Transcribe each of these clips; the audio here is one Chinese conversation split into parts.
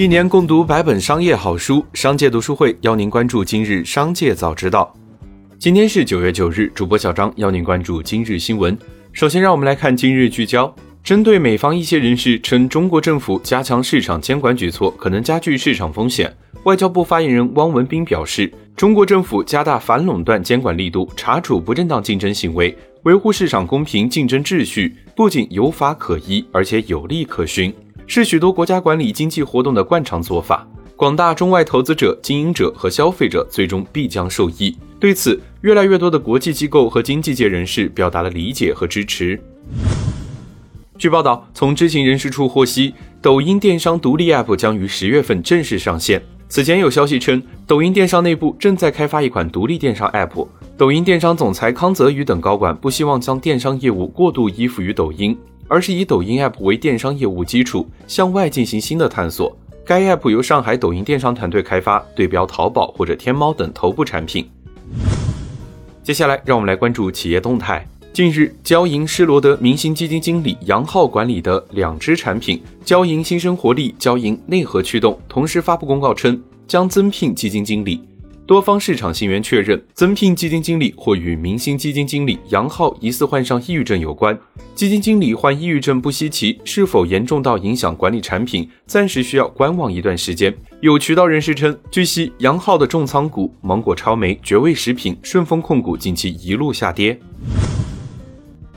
一年共读百本商业好书，商界读书会邀您关注今日商界早知道。今天是九月九日，主播小张邀您关注今日新闻。首先，让我们来看今日聚焦。针对美方一些人士称中国政府加强市场监管举措可能加剧市场风险，外交部发言人汪文斌表示，中国政府加大反垄断监管力度，查处不正当竞争行为，维护市场公平竞争秩序，不仅有法可依，而且有利可循。是许多国家管理经济活动的惯常做法，广大中外投资者、经营者和消费者最终必将受益。对此，越来越多的国际机构和经济界人士表达了理解和支持。据报道，从知情人士处获悉，抖音电商独立 App 将于十月份正式上线。此前有消息称，抖音电商内部正在开发一款独立电商 App。抖音电商总裁康泽宇等高管不希望将电商业务过度依附于抖音。而是以抖音 App 为电商业务基础，向外进行新的探索。该 App 由上海抖音电商团队开发，对标淘宝或者天猫等头部产品。接下来，让我们来关注企业动态。近日，交银施罗德明星基金经理杨浩管理的两支产品——交银新生活力、交银内核驱动，同时发布公告称将增聘基金经理。多方市场信源确认，增聘基金经理或与明星基金经理杨浩疑似患上抑郁症有关。基金经理患抑郁症不稀奇，是否严重到影响管理产品，暂时需要观望一段时间。有渠道人士称，据悉杨浩的重仓股芒果超媒、绝味食品、顺丰控股近期一路下跌。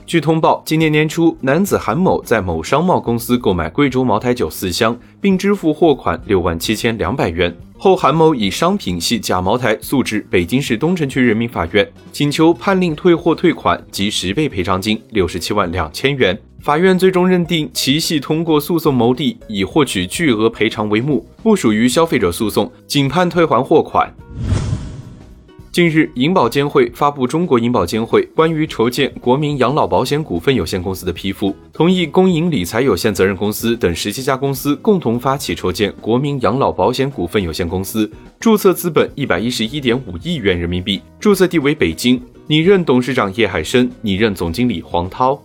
据通报，今年年初，男子韩某在某商贸公司购买贵州茅台酒四箱，并支付货款六万七千两百元。后，韩某以商品系假茅台诉至北京市东城区人民法院，请求判令退货退款及十倍赔偿金六十七万两千元。法院最终认定其系通过诉讼牟利，以获取巨额赔偿为目，不属于消费者诉讼，仅判退还货款。近日，银保监会发布《中国银保监会关于筹建国民养老保险股份有限公司的批复》，同意公银理财有限责任公司等十七家公司共同发起筹建国民养老保险股份有限公司，注册资本一百一十一点五亿元人民币，注册地为北京，拟任董事长叶海生，拟任总经理黄涛。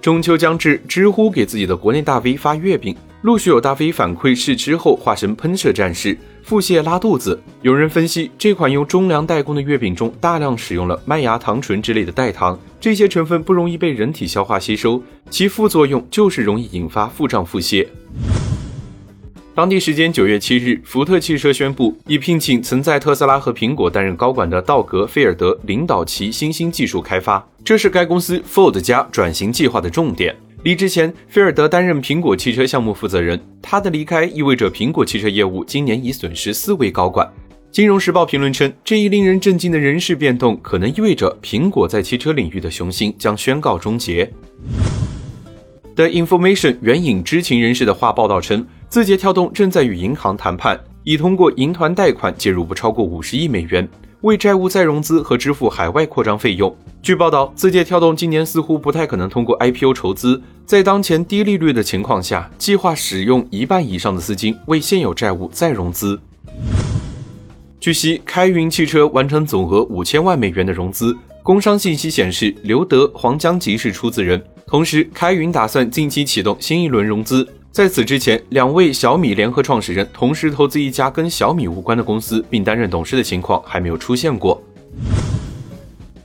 中秋将至，知乎给自己的国内大 V 发月饼，陆续有大 V 反馈试吃后化身喷射战士。腹泻拉肚子，有人分析这款用中粮代工的月饼中大量使用了麦芽糖醇之类的代糖，这些成分不容易被人体消化吸收，其副作用就是容易引发腹胀腹泻。当地时间九月七日，福特汽车宣布已聘请曾在特斯拉和苹果担任高管的道格·菲尔德领导其新兴技术开发，这是该公司 Ford 加转型计划的重点。离职前，菲尔德担任苹果汽车项目负责人。他的离开意味着苹果汽车业务今年已损失四位高管。金融时报评论称，这一令人震惊的人事变动可能意味着苹果在汽车领域的雄心将宣告终结。The Information 援引知情人士的话报道称，字节跳动正在与银行谈判，已通过银团贷款介入不超过五十亿美元。为债务再融资和支付海外扩张费用。据报道，字节跳动今年似乎不太可能通过 IPO 筹资，在当前低利率的情况下，计划使用一半以上的资金为现有债务再融资。据悉，开云汽车完成总额五千万美元的融资。工商信息显示，刘德、黄江吉是出资人。同时，开云打算近期启动新一轮融资。在此之前，两位小米联合创始人同时投资一家跟小米无关的公司，并担任董事的情况还没有出现过。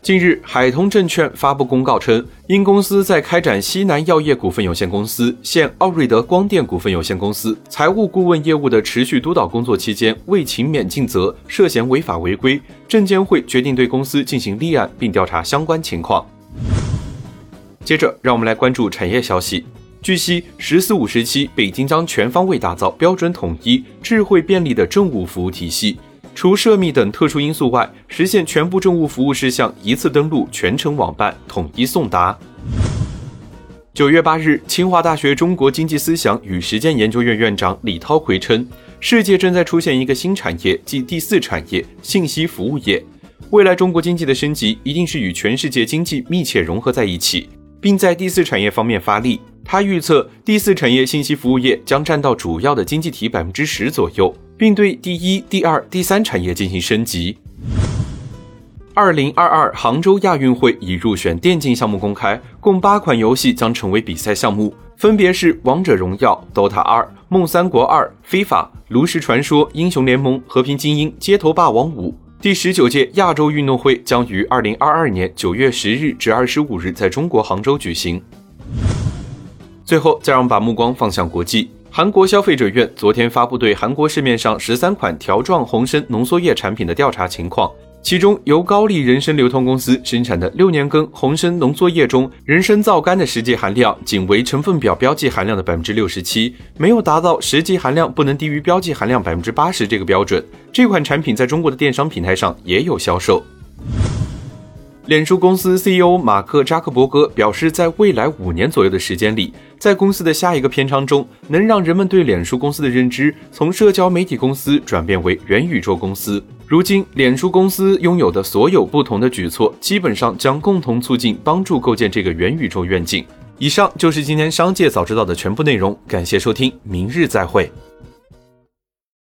近日，海通证券发布公告称，因公司在开展西南药业股份有限公司、现奥瑞德光电股份有限公司财务顾问业务的持续督导工作期间未勤勉尽责，涉嫌违法违规，证监会决定对公司进行立案，并调查相关情况。接着，让我们来关注产业消息。据悉，“十四五”时期，北京将全方位打造标准统一、智慧便利的政务服务体系。除涉密等特殊因素外，实现全部政务服务事项一次登录、全程网办、统一送达。九月八日，清华大学中国经济思想与实践研究院院长李涛回称，世界正在出现一个新产业，即第四产业——信息服务业。未来中国经济的升级，一定是与全世界经济密切融合在一起，并在第四产业方面发力。他预测，第四产业信息服务业将占到主要的经济体百分之十左右，并对第一、第二、第三产业进行升级。二零二二杭州亚运会已入选电竞项目公开，共八款游戏将成为比赛项目，分别是《王者荣耀》、《DOTA 二》、《梦三国二》、非法、炉石传说、英雄联盟、和平精英、街头霸王五。第十九届亚洲运动会将于二零二二年九月十日至二十五日在中国杭州举行。最后，再让我们把目光放向国际。韩国消费者院昨天发布对韩国市面上十三款条状红参浓缩液产品的调查情况，其中由高丽人参流通公司生产的六年根红参浓缩液中，人参皂苷的实际含量仅为成分表标记含量的百分之六十七，没有达到实际含量不能低于标记含量百分之八十这个标准。这款产品在中国的电商平台上也有销售。脸书公司 CEO 马克扎克伯格表示，在未来五年左右的时间里，在公司的下一个篇章中，能让人们对脸书公司的认知从社交媒体公司转变为元宇宙公司。如今，脸书公司拥有的所有不同的举措，基本上将共同促进、帮助构建这个元宇宙愿景。以上就是今天商界早知道的全部内容，感谢收听，明日再会。